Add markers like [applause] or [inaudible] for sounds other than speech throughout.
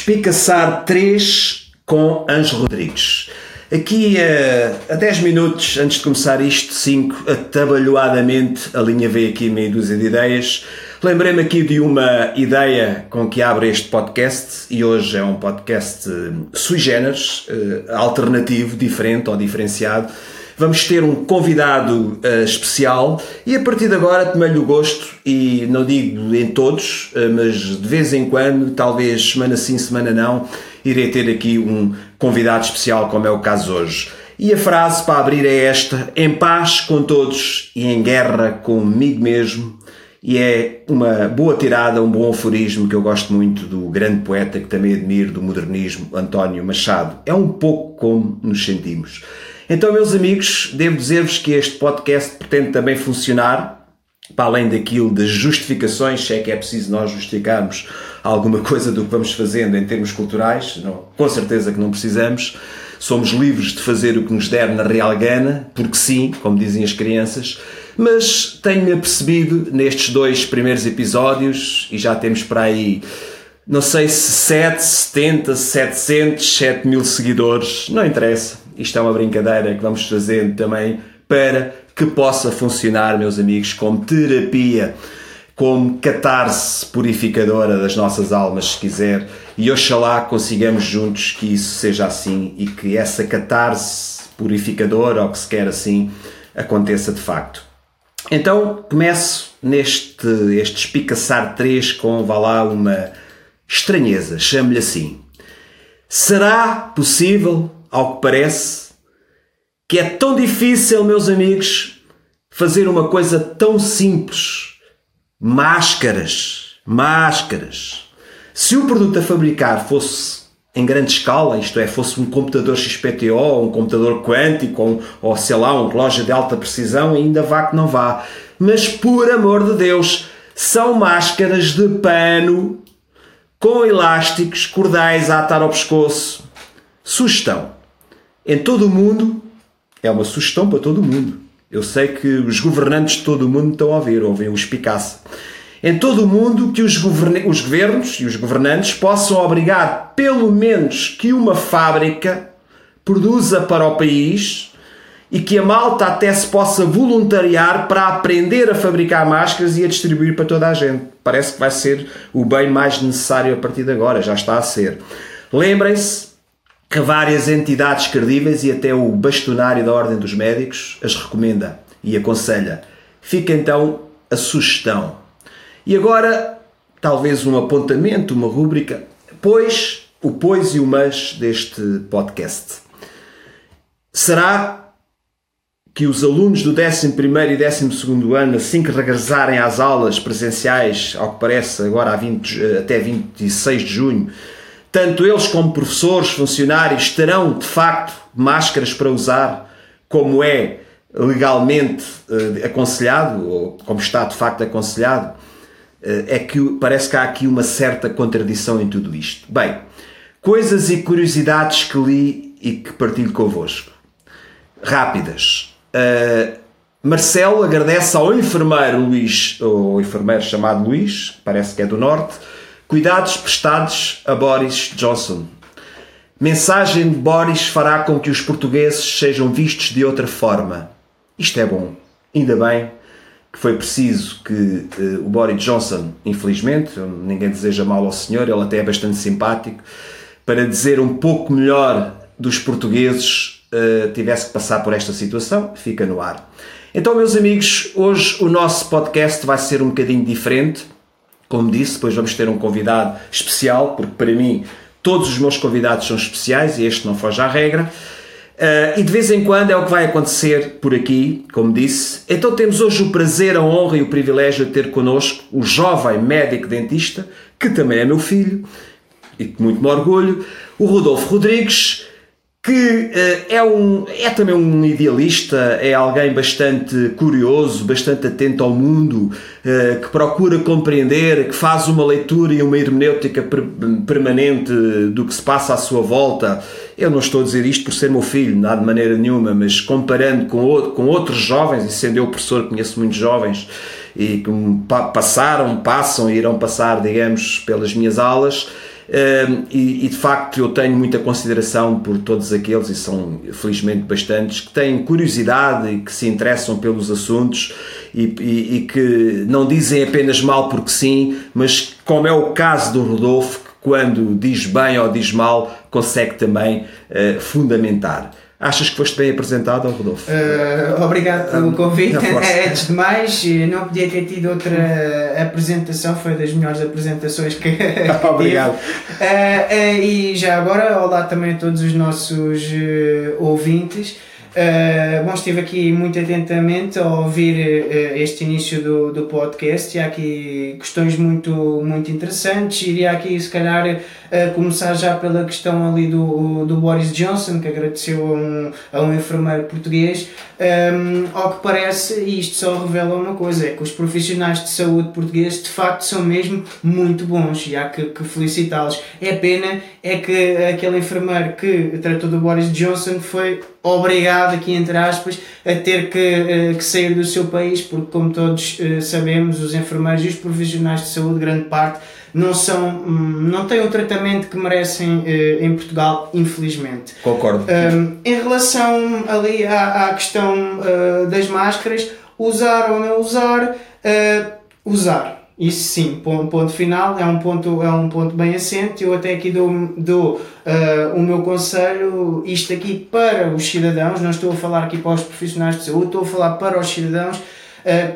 Espicaçar 3 com Anjo Rodrigues. Aqui a, a 10 minutos antes de começar isto, 5, atabalhoadamente, a linha veio aqui meia dúzia de ideias. Lembrei-me aqui de uma ideia com que abre este podcast e hoje é um podcast eh, sui generis, eh, alternativo, diferente ou diferenciado. Vamos ter um convidado uh, especial e a partir de agora tomei-lhe o gosto, e não digo em todos, uh, mas de vez em quando, talvez semana sim, semana não, irei ter aqui um convidado especial, como é o caso hoje. E a frase para abrir é esta: em paz com todos e em guerra comigo mesmo. E é uma boa tirada, um bom aforismo que eu gosto muito do grande poeta que também admiro do modernismo, António Machado. É um pouco como nos sentimos. Então, meus amigos, devo dizer-vos que este podcast pretende também funcionar, para além daquilo das justificações, se é que é preciso nós justificarmos alguma coisa do que vamos fazendo em termos culturais, não, com certeza que não precisamos. Somos livres de fazer o que nos der na real gana, porque sim, como dizem as crianças, mas tenho-me apercebido nestes dois primeiros episódios, e já temos para aí não sei se 7, 70, 700, 7 mil seguidores, não interessa. Isto é uma brincadeira que vamos fazendo também para que possa funcionar, meus amigos, como terapia, como catarse purificadora das nossas almas, se quiser. E oxalá consigamos juntos que isso seja assim e que essa catarse purificadora, ou que se quer assim, aconteça de facto. Então começo neste este espicaçar 3 com, vá lá, uma estranheza, chame-lhe assim. Será possível ao que parece, que é tão difícil, meus amigos, fazer uma coisa tão simples. Máscaras. Máscaras. Se o produto a fabricar fosse em grande escala, isto é, fosse um computador XPTO, um computador quântico, ou, ou sei lá, um relógio de alta precisão, ainda vá que não vá. Mas por amor de Deus, são máscaras de pano com elásticos, cordais a atar ao pescoço. Sugestão em todo o mundo, é uma sugestão para todo o mundo. Eu sei que os governantes de todo o mundo estão a ouvir, ouvem os Picasso. Em todo o mundo, que os, os governos e os governantes possam obrigar, pelo menos, que uma fábrica produza para o país e que a malta até se possa voluntariar para aprender a fabricar máscaras e a distribuir para toda a gente. Parece que vai ser o bem mais necessário a partir de agora, já está a ser. Lembrem-se, que várias entidades credíveis e até o bastonário da Ordem dos Médicos as recomenda e aconselha. Fica então a sugestão. E agora, talvez um apontamento, uma rúbrica, pois, o pois e o mas deste podcast. Será que os alunos do 11 e 12 ano, assim que regressarem às aulas presenciais, ao que parece agora 20, até 26 de junho, tanto eles como professores, funcionários terão de facto máscaras para usar, como é legalmente uh, aconselhado, ou como está de facto aconselhado, uh, é que parece que há aqui uma certa contradição em tudo isto. Bem, coisas e curiosidades que li e que partilho convosco. Rápidas. Uh, Marcelo agradece ao enfermeiro Luís, ou enfermeiro chamado Luís, parece que é do Norte, Cuidados prestados a Boris Johnson. Mensagem de Boris fará com que os portugueses sejam vistos de outra forma. Isto é bom. Ainda bem que foi preciso que uh, o Boris Johnson, infelizmente, ninguém deseja mal ao senhor, ele até é bastante simpático, para dizer um pouco melhor dos portugueses, uh, tivesse que passar por esta situação, fica no ar. Então, meus amigos, hoje o nosso podcast vai ser um bocadinho diferente como disse, depois vamos ter um convidado especial, porque para mim todos os meus convidados são especiais e este não foge à regra. Uh, e de vez em quando é o que vai acontecer por aqui, como disse. Então temos hoje o prazer, a honra e o privilégio de ter connosco o jovem médico dentista, que também é meu filho, e que muito me orgulho, o Rodolfo Rodrigues, que uh, é, um, é também um idealista, é alguém bastante curioso, bastante atento ao mundo, uh, que procura compreender, que faz uma leitura e uma hermenêutica per permanente do que se passa à sua volta. Eu não estou a dizer isto por ser meu filho, nada de maneira nenhuma, mas comparando com, com outros jovens, e sendo eu professor, conheço muitos jovens e que passaram, passam e irão passar, digamos, pelas minhas aulas e, e, de facto eu tenho muita consideração por todos aqueles, e são felizmente bastantes, que têm curiosidade e que se interessam pelos assuntos e, e, e que não dizem apenas mal porque sim, mas como é o caso do Rodolfo, que quando diz bem ou diz mal, consegue também uh, fundamentar. Achas que foste bem apresentado, Rodolfo? Uh, obrigado pelo convite. [laughs] Antes de mais, não podia ter tido outra apresentação, foi das melhores apresentações que [laughs] Obrigado. Uh, uh, e já agora, olá também a todos os nossos ouvintes. Bom, estive aqui muito atentamente a ouvir este início do, do podcast e há aqui questões muito, muito interessantes. Iria aqui, se calhar, uh, começar já pela questão ali do, do Boris Johnson, que agradeceu a um, a um enfermeiro português. Um, ao que parece, e isto só revela uma coisa: é que os profissionais de saúde portugueses de facto são mesmo muito bons e há que, que felicitá-los. É pena é que aquele enfermeiro que tratou do Boris Johnson foi obrigado, aqui entre aspas, a ter que, uh, que sair do seu país, porque, como todos uh, sabemos, os enfermeiros e os profissionais de saúde, grande parte, não são não têm o tratamento que merecem uh, em Portugal, infelizmente. Concordo. Em relação ali à, à questão das máscaras, usar ou não usar, usar isso sim, ponto, ponto final, é um ponto, é um ponto bem assente. Eu até aqui dou, dou uh, o meu conselho, isto aqui para os cidadãos, não estou a falar aqui para os profissionais de saúde, estou a falar para os cidadãos eh,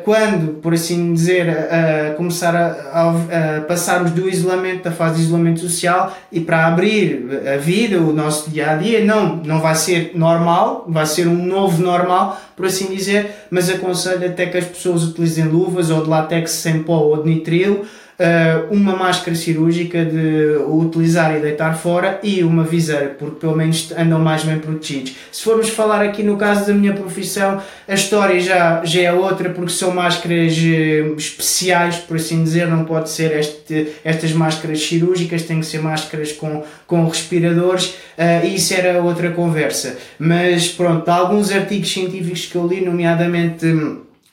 quando, por assim dizer, a, começar a, a, passarmos do isolamento, da fase de isolamento social e para abrir a vida, o nosso dia a dia, não, não vai ser normal, vai ser um novo normal, por assim dizer, mas aconselho até que as pessoas utilizem luvas ou de látex sem pó ou de nitrilo uh, uma máscara cirúrgica de utilizar e deitar fora e uma viseira, porque pelo menos andam mais bem protegidos. Se formos falar aqui no caso da minha profissão, a história já, já é outra, porque são máscaras uh, especiais, por assim dizer, não pode ser este, estas máscaras cirúrgicas, tem que ser máscaras com, com respiradores, uh, e isso era outra conversa. Mas pronto, há alguns artigos científicos que eu li, nomeadamente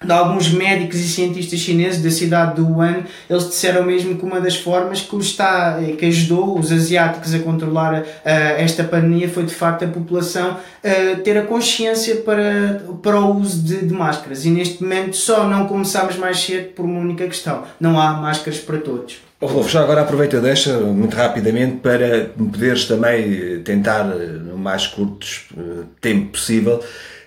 de alguns médicos e cientistas chineses da cidade de Wuhan, eles disseram mesmo que uma das formas que, está, que ajudou os asiáticos a controlar uh, esta pandemia foi de facto a população uh, ter a consciência para, para o uso de, de, máscaras. E neste momento só não começamos mais cedo por uma única questão: não há máscaras para todos. Oh, Rolfo, já agora aproveita deixa muito rapidamente para poderes também tentar, no mais curto tempo possível,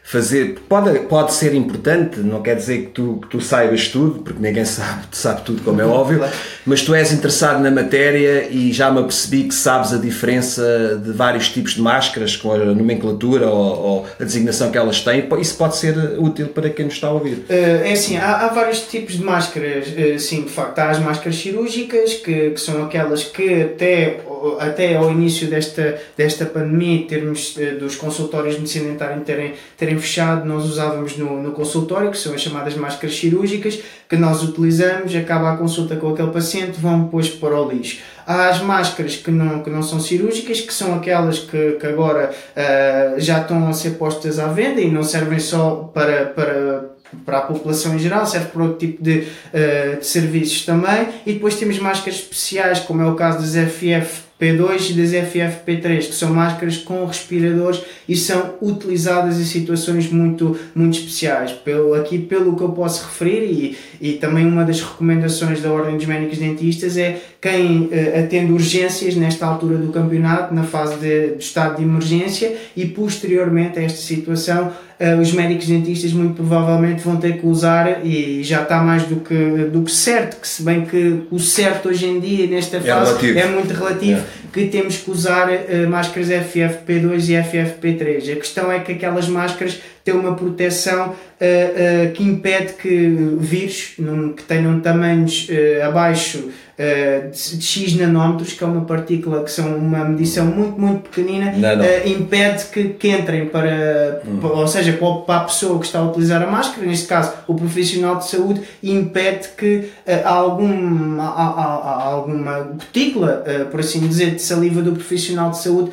fazer. Pode, pode ser importante, não quer dizer que tu, que tu saibas tudo, porque ninguém sabe, sabe tudo, como é óbvio, mas tu és interessado na matéria e já me apercebi que sabes a diferença de vários tipos de máscaras, com a nomenclatura ou, ou a designação que elas têm. Isso pode ser útil para quem nos está a ouvir. Uh, é assim, há, há, vários tipos de máscaras. Uh, sim, de facto, há as máscaras cirúrgicas, que, que são aquelas que até até ao início desta, desta pandemia, em termos dos consultórios de medicina dentária terem, terem fechado, nós usávamos no, no consultório, que são as chamadas máscaras cirúrgicas, que nós utilizamos, acaba a consulta com aquele paciente, vão depois para o lixo. Há as máscaras que não, que não são cirúrgicas, que são aquelas que, que agora uh, já estão a ser postas à venda e não servem só para, para, para a população em geral, serve para outro tipo de, uh, de serviços também. E depois temos máscaras especiais, como é o caso das FF P2 e das FFP3, que são máscaras com respiradores e são utilizadas em situações muito, muito especiais. Pelo, aqui, pelo que eu posso referir, e, e também uma das recomendações da Ordem dos Médicos Dentistas é quem uh, atende urgências nesta altura do campeonato, na fase de, de estado de emergência, e posteriormente a esta situação, uh, os médicos dentistas muito provavelmente vão ter que usar, e já está mais do que, do que certo, que se bem que o certo hoje em dia, nesta é fase, é, é muito relativo, é. que temos que usar uh, máscaras FFP2 e FFP3. A questão é que aquelas máscaras têm uma proteção uh, que impede que vírus num, que tenham tamanhos abaixo uh, de, de, X nanómetros, que é uma partícula que são uma medição muito, muito pequenina, uh, impede que, que entrem para, hum. para, ou seja, para a pessoa que está a utilizar a máscara, neste caso o profissional de saúde, impede que uh, algum, há, há, alguma gotícula, por assim dizer, de saliva do profissional de saúde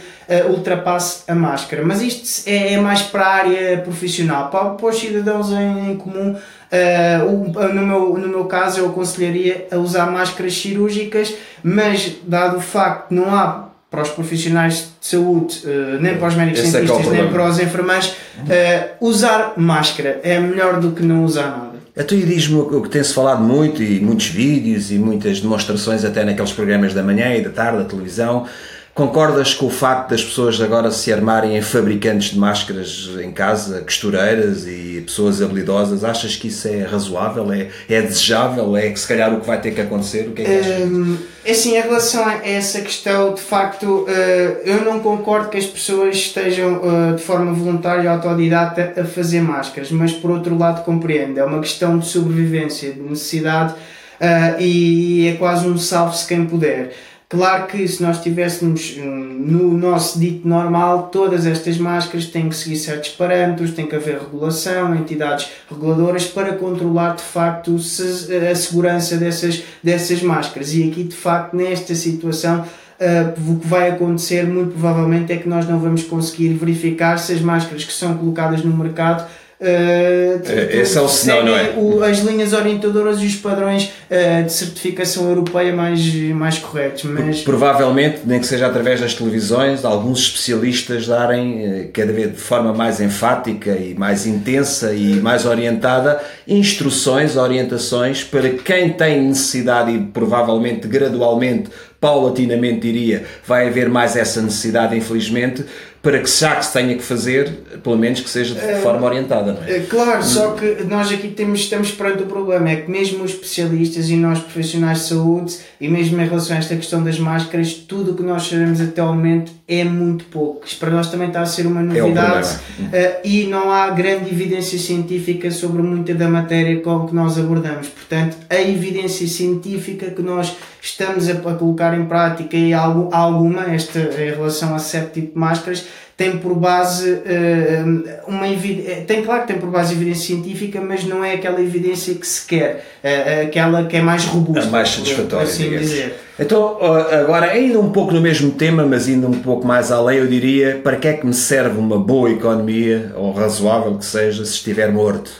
ultrapasse a máscara. Mas isto é, é mais para a área profissional. Para, para os cidadãos em, em comum, uh, o, no, meu, no meu caso, eu aconselharia a usar máscaras cirúrgicas, mas dado o facto que não há para os profissionais de saúde, uh, nem para os médicos Esse é é cientistas, é nem para os enfermeiros, uh, usar máscara é melhor do que não usar nada. A tu diz-me o que tem-se falado muito, e muitos vídeos e muitas demonstrações, até naqueles programas da manhã e da tarde, da televisão, Concordas com o facto das pessoas agora se armarem em fabricantes de máscaras em casa, costureiras e pessoas habilidosas? Achas que isso é razoável? É, é desejável? É que se calhar o que vai ter que acontecer? O que é que achas? Hum, é assim, em relação a essa questão, de facto, eh, eu não concordo que as pessoas estejam eh, de forma voluntária e autodidata a fazer máscaras, mas por outro lado compreendo, é uma questão de sobrevivência, de necessidade eh, e é quase um salve-se quem puder. Claro que se nós estivéssemos hum, no nosso dito normal, todas estas máscaras têm que seguir certos parâmetros, tem que haver regulação, entidades reguladoras para controlar de facto a segurança dessas, dessas máscaras. E aqui de facto nesta situação Uh, o que vai acontecer muito provavelmente é que nós não vamos conseguir verificar se as máscaras que são colocadas no mercado Uh, Esse é o sinal, não é? O, as linhas orientadoras e os padrões uh, de certificação europeia mais, mais corretos. Mas... Provavelmente, nem que seja através das televisões, alguns especialistas darem, cada vez de forma mais enfática e mais intensa e mais orientada, instruções, orientações para quem tem necessidade e provavelmente gradualmente paulatinamente diria, vai haver mais essa necessidade, infelizmente, para que já que se tenha que fazer, pelo menos que seja de é, forma orientada, não é? é claro, hum. só que nós aqui temos, estamos perante o problema, é que mesmo os especialistas e nós profissionais de saúde, e mesmo em relação a esta questão das máscaras, tudo o que nós sabemos até ao momento é muito pouco. Isto para nós também está a ser uma é novidade é e não há grande evidência científica sobre muita da matéria com que nós abordamos. Portanto, a evidência científica que nós estamos a, a colocar em prática e algo, alguma, esta em relação a certo tipo de máscaras, tem por base uh, uma eh, tem claro que tem por base evidência científica, mas não é aquela evidência que se quer, uh, aquela que é mais robusta, a mais satisfatória, assim digamos. dizer. Então, agora ainda um pouco no mesmo tema, mas ainda um pouco mais além, eu diria, para que é que me serve uma boa economia, ou razoável que seja, se estiver morto?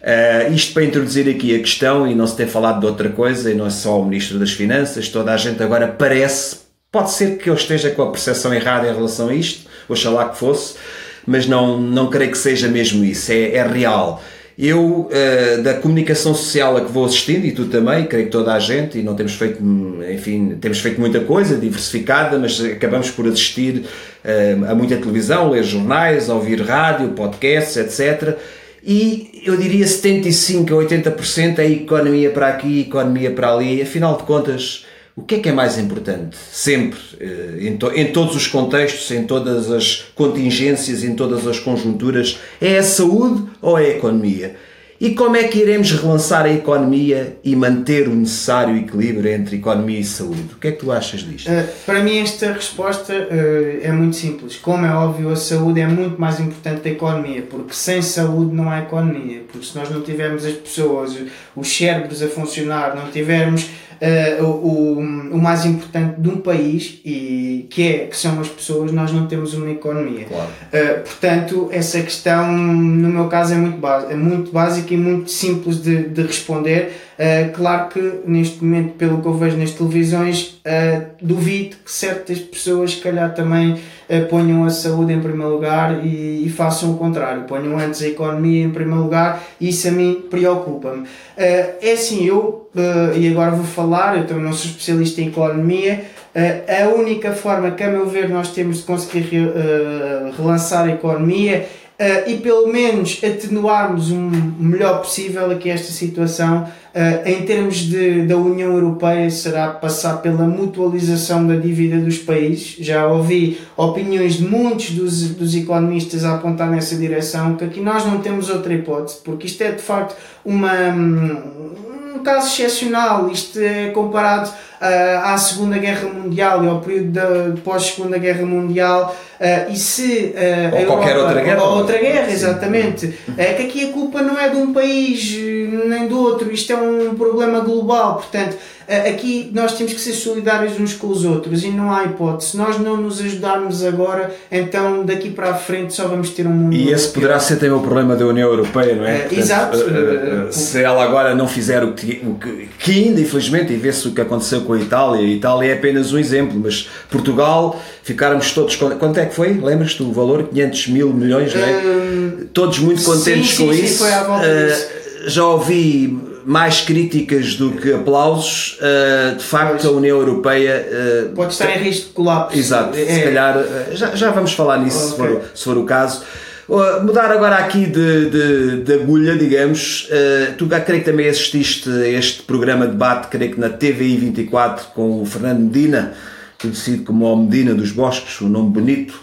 Uh, isto para introduzir aqui a questão e não se ter falado de outra coisa, e não é só o Ministro das Finanças, toda a gente agora parece, pode ser que eu esteja com a percepção errada em relação a isto, oxalá que fosse, mas não, não creio que seja mesmo isso, é, é real. Eu, uh, da comunicação social a que vou assistindo, e tu também, creio que toda a gente, e não temos feito, enfim, temos feito muita coisa diversificada, mas acabamos por assistir uh, a muita televisão, ler jornais, ouvir rádio, podcasts, etc e eu diria 75% a 80% é economia para aqui, economia para ali. Afinal de contas, o que é que é mais importante? Sempre, eh, em, to em todos os contextos, em todas as contingências, em todas as conjunturas, é a saúde ou é a economia? E como é que iremos relançar a economia e manter o necessário equilíbrio entre economia e saúde? O que é que tu achas disto? Uh, para mim, esta resposta uh, é muito simples. Como é óbvio, a saúde é muito mais importante da economia, porque sem saúde não há economia. Porque se nós não tivermos as pessoas, os cérebros a funcionar, não tivermos uh, o, o mais importante de um país e que é que são as pessoas nós não temos uma economia claro. uh, portanto essa questão no meu caso é muito, é muito básica e muito simples de, de responder uh, claro que neste momento pelo que eu vejo nas televisões duvido que certas pessoas se calhar também ponham a saúde em primeiro lugar e, e, façam o contrário, ponham antes a economia em primeiro lugar isso a mim preocupa-me. Uh, é assim, eu, uh, e agora vou falar, eu também não sou especialista em economia, uh, a única forma que, a meu ver, nós temos de conseguir re, relançar a economia e pelo menos atenuarmos o melhor possível aqui esta situação Uh, em termos de, da União Europeia, será passar pela mutualização da dívida dos países. Já ouvi opiniões de muitos dos, dos economistas a apontar nessa direção, que aqui nós não temos outra hipótese, porque isto é de facto uma, um caso excepcional. Isto é comparado à Segunda Guerra Mundial e ao período da pós-Segunda Guerra Mundial Uh, e se uh, ou qualquer Europa, outra guerra ou outra guerra, exatamente, é que aqui a culpa não é de um país nem do outro, isto é um problema global, portanto aqui nós temos que ser solidários uns com os outros e não há hipótese. Se nós não nos ajudarmos agora, então daqui para a frente só vamos ter um mundo. E esse poderá ser também o problema da União Europeia, não é? Portanto, exato. se ela agora não fizer o que, o que, que ainda, infelizmente, e vê-se o que aconteceu com a Itália, a Itália é apenas um exemplo, mas Portugal, ficarmos todos. Quanto é que foi? Lembras-te o valor? 500 mil milhões, não é? Hum, todos muito contentes sim, com sim, isso. Sim, foi à volta uh, Já ouvi mais críticas do que aplausos, uh, de facto a União Europeia uh, pode estar em risco de colapso. Exato, é. se calhar já, já vamos falar nisso okay. se, for, se for o caso. Mudar agora aqui de, de, de agulha, digamos. tu creio que também assististe a este programa de debate, creio que na TVI 24 com o Fernando Medina, conhecido como o Medina dos Bosques, um nome bonito.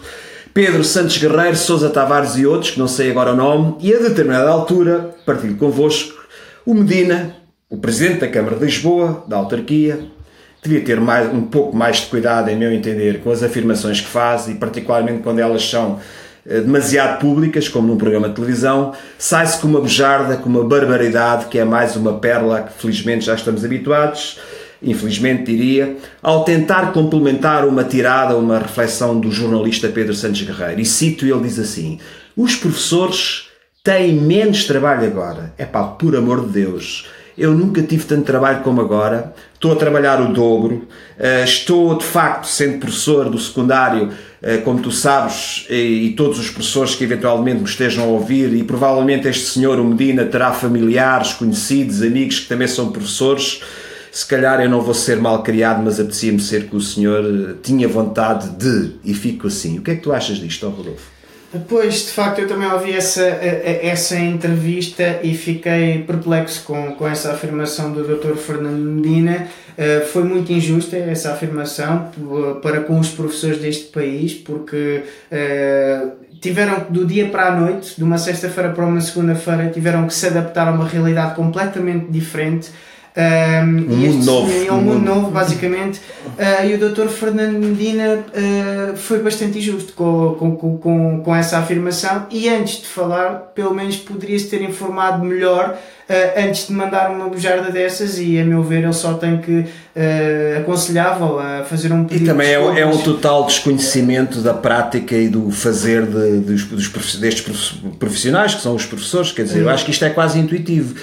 Pedro Santos Guerreiro, Sousa Tavares e outros, que não sei agora o nome, e a determinada altura partilho convosco o Medina, o presidente da Câmara de Lisboa, da autarquia, devia ter mais, um pouco mais de cuidado, em meu entender, com as afirmações que faz e, particularmente, quando elas são demasiado públicas, como num programa de televisão, sai-se com uma bejarda, com uma barbaridade, que é mais uma pérola que felizmente já estamos habituados, infelizmente diria, ao tentar complementar uma tirada, uma reflexão do jornalista Pedro Santos Guerreiro. E cito, ele diz assim: os professores têm menos trabalho agora. É pá, por amor de Deus. Eu nunca tive tanto trabalho como agora. Estou a trabalhar o dobro. Uh, estou, de facto, sendo professor do secundário, uh, como tu sabes, e, e, todos os professores que eventualmente me estejam a ouvir, e provavelmente este senhor, o Medina, terá familiares, conhecidos, amigos que também são professores. Se calhar eu não vou ser mal criado, mas apetecia-me ser que o senhor eh, tinha vontade de, e fico assim. O que é que tu achas disto, Rodolfo? Pois, de facto, eu também ouvi essa, essa entrevista e fiquei perplexo com, com essa afirmação do Dr. Fernando Medina. Uh, foi muito injusta essa afirmação para com os professores deste país, porque tiveram do dia para a noite, de uma sexta-feira para uma segunda-feira, tiveram que se adaptar a uma realidade completamente diferente um, um mundo novo. É um mundo novo, basicamente. Uh, [laughs] e o Dr. Fernando Medina uh, foi bastante injusto com, com, com, com essa afirmação. E antes de falar, pelo menos poderia-se ter informado melhor uh, antes de mandar uma bujarda dessas e a meu ver ele só tem que uh, aconselhava a fazer um pedido E também é, é, um total desconhecimento da prática e do fazer de, dos, dos, destes profissionais que são os professores, quer dizer, eu acho que isto é quase intuitivo.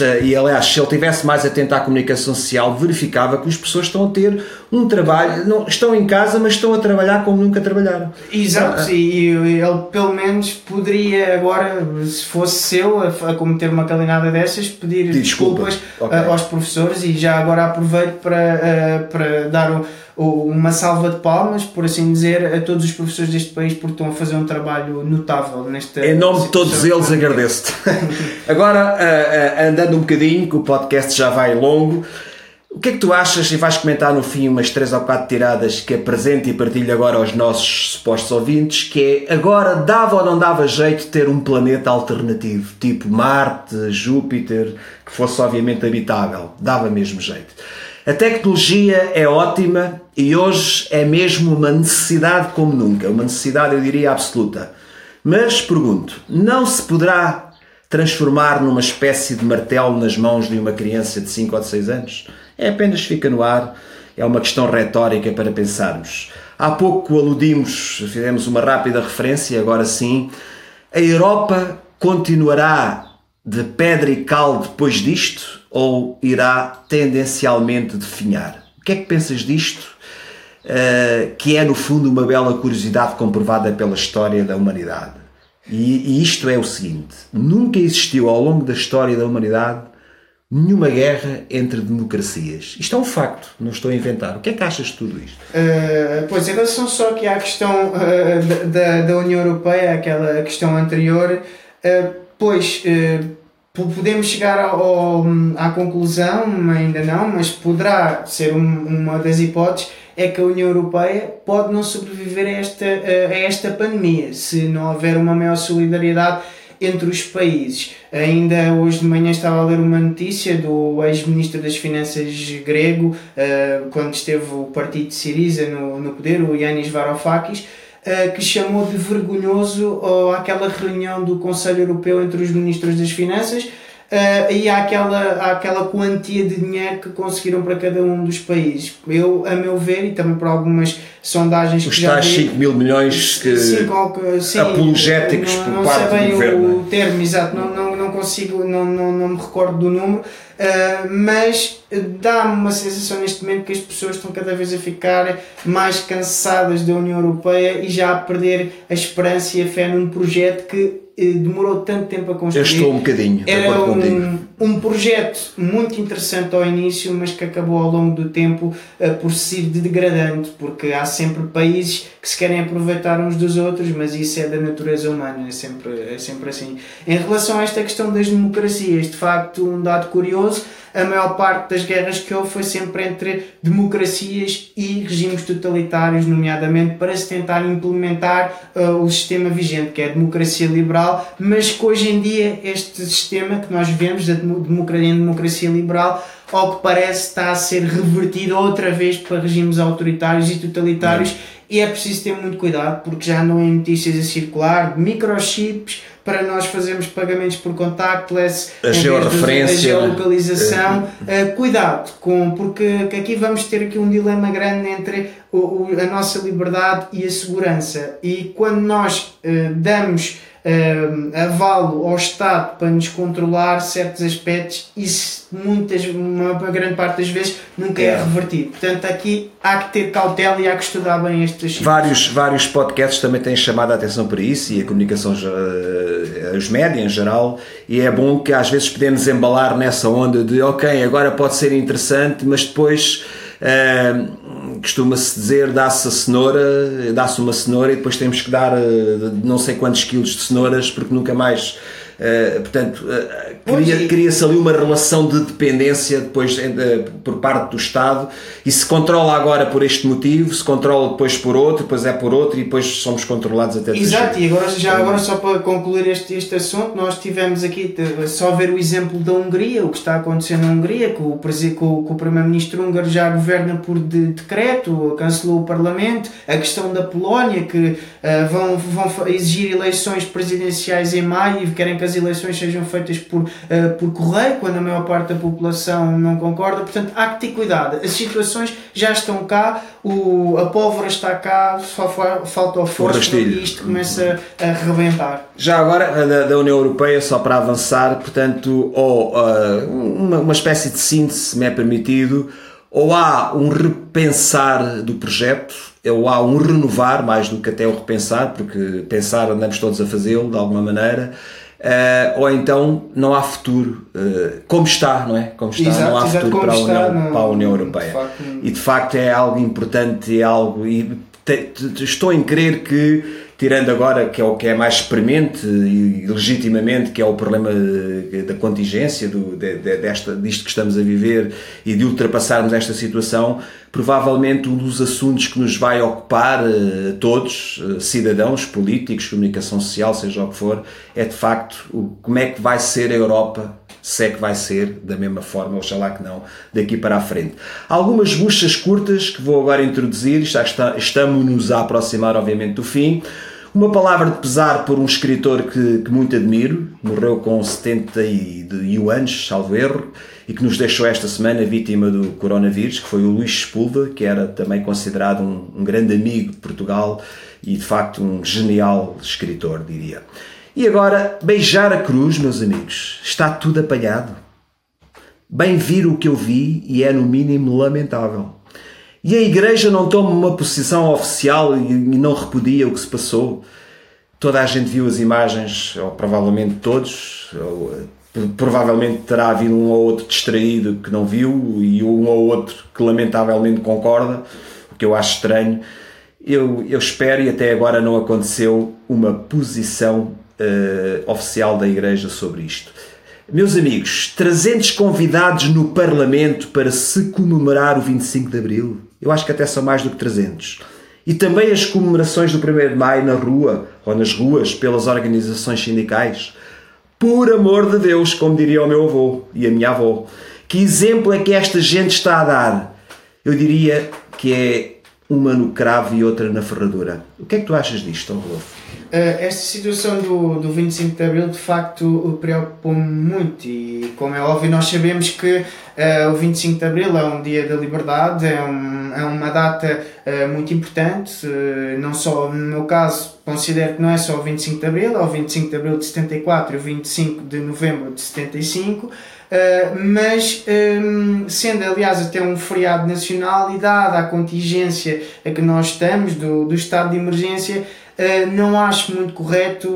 É, e aliás, se ele tivesse mais atento à comunicação social, verificava que as pessoas estão a ter um trabalho, não, estão em casa, mas estão a trabalhar como nunca trabalharam. Exato, ah, e ele pelo menos poderia agora, se fosse seu, a, a cometer uma calinada dessa dessas, pedir desculpas eh, okay. aos professores e já agora aproveito para, eh, para dar uma salva de palmas, por assim dizer, a todos os professores deste país porque estão a fazer um trabalho notável nesta. Em nome de todos eles, agradeço-te. [laughs] Agora, eh, andando um bocadinho, que o podcast já vai longo. O que é que tu achas, e vais comentar no fim umas três ou quatro tiradas que apresento e partilho agora aos nossos supostos ouvintes, que é agora dava ou não dava jeito de ter um planeta alternativo, tipo Marte, Júpiter, que fosse obviamente habitável. Dava mesmo jeito. A tecnologia é ótima e hoje é mesmo uma necessidade como nunca, uma necessidade eu diria absoluta. Mas pergunto, não se poderá transformar numa espécie de martelo nas mãos de uma criança de 5 ou de 6 anos? É apenas fica no ar, é uma questão retórica para pensarmos. Há pouco aludimos, fizemos uma rápida referência, agora sim. A Europa continuará de pedra e cal depois disto ou irá tendencialmente definhar? O que é que pensas disto? Uh, que é no fundo uma bela curiosidade comprovada pela história da humanidade. E, e isto é o seguinte: nunca existiu ao longo da história da humanidade nenhuma guerra entre democracias. Isto é um facto, não estou a inventar. O que é que achas de tudo isto? Uh, pois, em relação só aqui à questão uh, da, da União Europeia, aquela questão anterior, uh, pois podemos chegar ao, à conclusão, ainda não, mas poderá ser um, uma das hipóteses, é que a União Europeia pode não sobreviver a esta, a esta pandemia, se não houver uma maior solidariedade entre os países. Ainda hoje de manhã estava a ler uma notícia do ex-ministro das Finanças grego, uh, quando esteve o partido de Siriza no, no poder, o Yanis Varoufakis, que chamou de vergonhoso uh, aquela reunião do Conselho Europeu entre os ministros das Finanças uh, e àquela, àquela quantia de dinheiro que conseguiram para cada um dos países. Eu, a meu ver, e também por algumas sondagens Os que já 5 mil milhões que, sim, sim, apologéticos não, por não parte sei bem do governo. o termo exato, não, não, não consigo, não, não, não me recordo do número, Uh, mas dá-me uma sensação neste momento que as pessoas estão cada vez a ficar mais cansadas da União Europeia e já a perder a esperança e a fé num projeto que uh, demorou tanto tempo a construir. Eu estou um bocadinho, Era um, um projeto muito interessante ao início, mas que acabou ao longo do tempo uh, por se ir degradando, porque há sempre países que se querem aproveitar uns dos outros, mas isso é da natureza humana, é sempre, é sempre assim. Em relação a esta questão das democracias, de facto, um dado curioso a maior parte das guerras que houve foi sempre entre democracias e regimes totalitários, nomeadamente para se tentar implementar uh, o sistema vigente, que é a democracia liberal, mas que hoje em dia este sistema que nós vemos, da democracia em democracia liberal, ao que parece está a ser revertido outra vez para regimes autoritários e totalitários. E é preciso ter muito cuidado porque já não há notícias a circular, microchips, para nós fazermos pagamentos por contactless, a georreferência, a geolocalização. É. Uh, cuidado, com, porque aqui vamos ter aqui um dilema grande entre o, o, a nossa liberdade e a segurança. E quando nós uh, damos uh, avalo ao Estado para nos controlar certos aspectos, isso muitas, uma, uma grande parte das vezes nunca é. é. revertido. Portanto, aqui há que ter cautela e há que estudar bem estes vários Vários podcasts também têm chamado a atenção para isso e a comunicação, uh, os médias em geral, e é bom que às vezes podemos embalar nessa onda de ok, agora pode ser interessante, mas depois Uh, costuma-se dizer dá-se a cenoura, dá-se uma cenoura e depois temos que dar uh, não sei quantos quilos de cenouras porque nunca mais Uh, portanto, uh, cria, cria-se ali uma relação de dependência depois uh, por parte do Estado. E se controla agora por este motivo, se controla depois por outro, depois é por outro e depois somos controlados até Exato, e agora, já agora só para concluir este, este assunto, nós tivemos aqui só ver o exemplo da Hungria, o que está acontecendo na Hungria, que o, que o, o Primeiro-Ministro húngaro já governa por de, decreto, cancelou o Parlamento, a questão da Polónia, que vão, vão exigir eleições presidenciais em maio e querem que as eleições sejam feitas por, uh, por correio, quando a maior parte da população não concorda. Portanto, há que ter cuidado. As situações já estão cá, o, a pólvora está cá, só falta o força e isto começa a rebentar. Já agora, da, da, União Europeia, só para avançar, portanto, ou uh, uma, uma espécie de síntese, se me é permitido, ou há um repensar do projeto, ou há um renovar, mais do que até o repensar, porque pensar andamos todos a fazê-lo de alguma maneira, Uh, ou então não há futuro, uh, como está, não é? Como está, exato, não há futuro para a, União, para a União Europeia. De facto, e de facto é algo importante, é algo. E te, te, estou em crer que tirando agora que é o que é mais experimente e legitimamente que é o problema da contingência do, de, de, desta, disto que estamos a viver e de ultrapassarmos esta situação, provavelmente um dos assuntos que nos vai ocupar uh, todos, uh, cidadãos, políticos, comunicação social, seja o que for, é de facto o, como é que vai ser a Europa se é que vai ser da mesma forma, oxalá que não, daqui para a frente. Algumas buchas curtas que vou agora introduzir, já está, estamos-nos a aproximar, obviamente, do fim. Uma palavra de pesar por um escritor que, que muito admiro, morreu com 71 anos, salvo erro, e que nos deixou esta semana vítima do coronavírus, que foi o Luís Sepulva, que era também considerado um, um grande amigo de Portugal e de facto um genial escritor, diria. E agora, beijar a cruz, meus amigos. Está tudo apalhado. Bem vir o que eu vi e é no mínimo lamentável. E a Igreja não toma uma posição oficial e não repudia o que se passou. Toda a gente viu as imagens, ou provavelmente todos, ou, provavelmente terá havido um ou outro distraído que não viu e um ou outro que lamentavelmente concorda, o que eu acho estranho. Eu, eu espero, e até agora não aconteceu, uma posição uh, oficial da Igreja sobre isto. Meus amigos, 300 convidados no Parlamento para se comemorar o 25 de Abril. Eu acho que até são mais do que 300. E também as comemorações do 1 de Maio na rua ou nas ruas pelas organizações sindicais. Por amor de Deus, como diria o meu avô e a minha avó. Que exemplo é que esta gente está a dar? Eu diria que é uma no cravo e outra na ferradura. O que é que tu achas disto, Rodolfo? Uh, esta situação do, do 25 de Abril de facto preocupa-me muito e como é óbvio nós sabemos que uh, o 25 de Abril é um dia da liberdade, é, um, é uma data uh, muito importante, não só no meu caso considero que não é só o 25 de Abril, é o 25 de Abril de 74 e o 25 de Novembro de 75 Uh, mas um, sendo aliás até um feriado nacional e dada a contingência a que nós estamos do, do estado de emergência, uh, não acho muito correto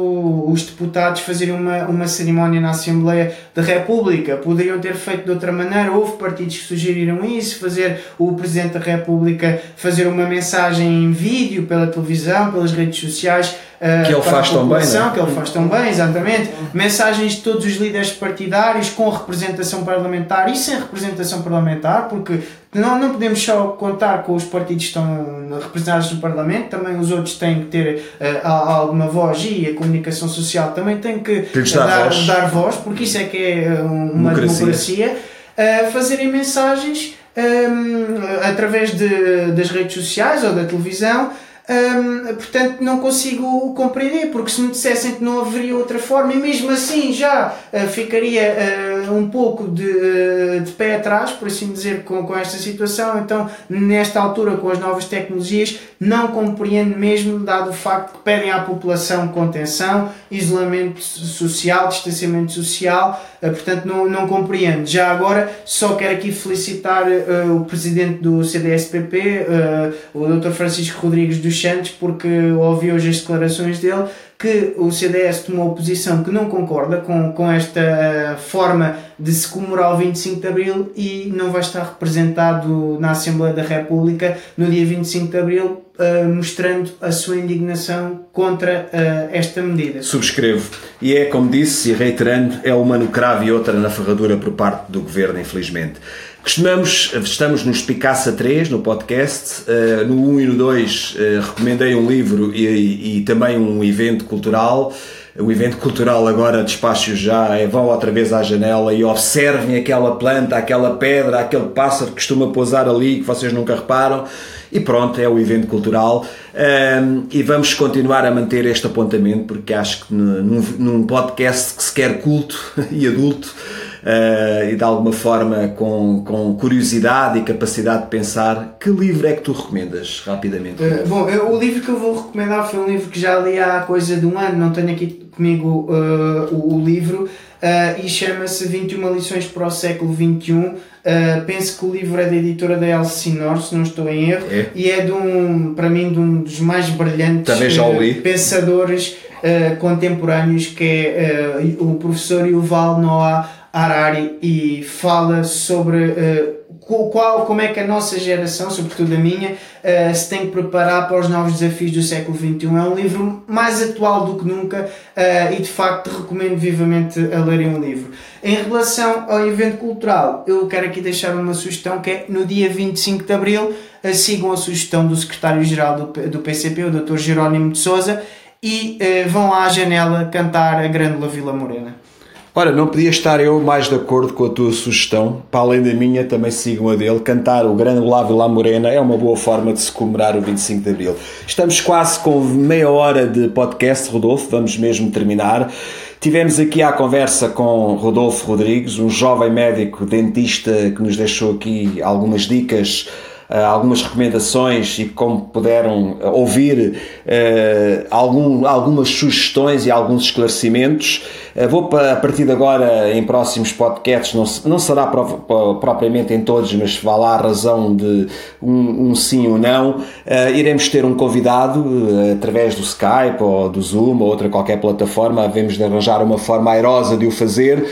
os deputados fazerem uma, uma cerimónia na Assembleia da República. Poderiam ter feito de outra maneira, houve partidos que sugeriram isso, fazer o Presidente da República fazer uma mensagem em vídeo pela televisão, pelas redes sociais Uh, que ele faz tão bem, é? que ele faz tão bem, exatamente. Mensagens de todos os líderes partidários com representação parlamentar e sem representação parlamentar, porque não, não podemos só contar com os partidos que estão representados no Parlamento, também os outros têm que ter uh, alguma voz e a comunicação social também tem que dar, dar, voz. dar, voz. porque isso é que é uma democracia. democracia. Uh, fazerem mensagens um, através de, das redes sociais ou da televisão Hum, portanto, não consigo compreender, porque se me dissessem que não haveria outra forma, e mesmo assim já uh, ficaria uh, um pouco de, uh, de pé atrás, por assim dizer, com, com esta situação. Então, nesta altura, com as novas tecnologias, não compreendo mesmo, dado o facto que pedem à população contenção, isolamento social, distanciamento social, portanto, não, não compreendo. Já agora, só quero aqui felicitar o presidente do CDSPP, o Dr. Francisco Rodrigues dos Santos, porque ouvi hoje as declarações dele, que o CDS tomou posição que não concorda com, com esta forma de se comemorar o 25 de Abril e não vai estar representado na Assembleia da República no dia 25 de Abril, uh, mostrando a sua indignação contra uh, esta medida. Subscrevo. E é, como disse, e reiterando, é uma no cravo e outra na ferradura por parte do Governo, infelizmente. Costumamos, estamos no Espicaça 3, no podcast, uh, no 1 e no 2 uh, recomendei um livro e, e, também um evento cultural. O evento cultural agora despacho já é vão outra vez à janela e observem aquela planta, aquela pedra, aquele pássaro que costuma pousar ali que vocês nunca reparam. E pronto, é o evento cultural. Um, e vamos continuar a manter este apontamento porque acho que num, num podcast que se quer culto [laughs] e adulto uh, e de alguma forma com, com curiosidade e capacidade de pensar, que livro é que tu recomendas rapidamente? Uh, bom, eu, o livro que eu vou recomendar foi um livro que já li há coisa de um ano, não tenho aqui comigo uh, o, o, livro, e chama-se 21 lições para o século XXI. Uh, penso que o livro é da editora da Elsinore, se não estou em erro, é. e é de um, para mim, de um dos mais brilhantes uh, pensadores uh, contemporâneos, que é o professor Yuval Noah Harari e fala sobre uh, qual, como é que a nossa geração, sobretudo a minha, uh, se tem que preparar para os novos desafios do século XXI. É um livro mais atual do que nunca uh, e de facto recomendo vivamente a lerem o livro. Em relação ao evento cultural, eu quero aqui deixar uma sugestão que é no dia 25 de Abril, sigam a sugestão do secretário-geral do, do PCP, o Dr. Jerónimo de Souza, e vão à janela cantar a Grândola Vila Morena. Ora, não podia estar eu mais de acordo com a tua sugestão. Para além da minha, também sigam a dele. Cantar o Grande Olavo La Morena é uma boa forma de se comemorar o 25 de Abril. Estamos quase com meia hora de podcast, Rodolfo. Vamos mesmo terminar. Tivemos aqui a conversa com Rodolfo Rodrigues, um jovem médico dentista que nos deixou aqui algumas dicas algumas recomendações e como puderam eh, ouvir uh, algum, algumas sugestões e alguns esclarecimentos. Vou a partir de agora em próximos podcasts, não, não será pro, propriamente em todos, mas vá lá a razão de um, um sim ou não. iremos ter um convidado através do Skype ou do Zoom ou outra qualquer plataforma, havemos de arranjar uma forma airosa de o fazer.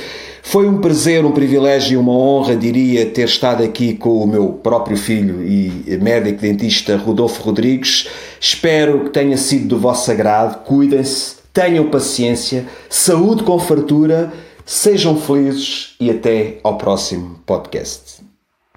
Foi um prazer, um privilégio e uma honra, diria, ter estado aqui com o meu próprio filho e médico dentista Rodolfo Rodrigues. Espero que tenha sido do vosso agrado. Cuidem-se, tenham paciência, saúde com fartura, sejam felizes e até ao próximo podcast.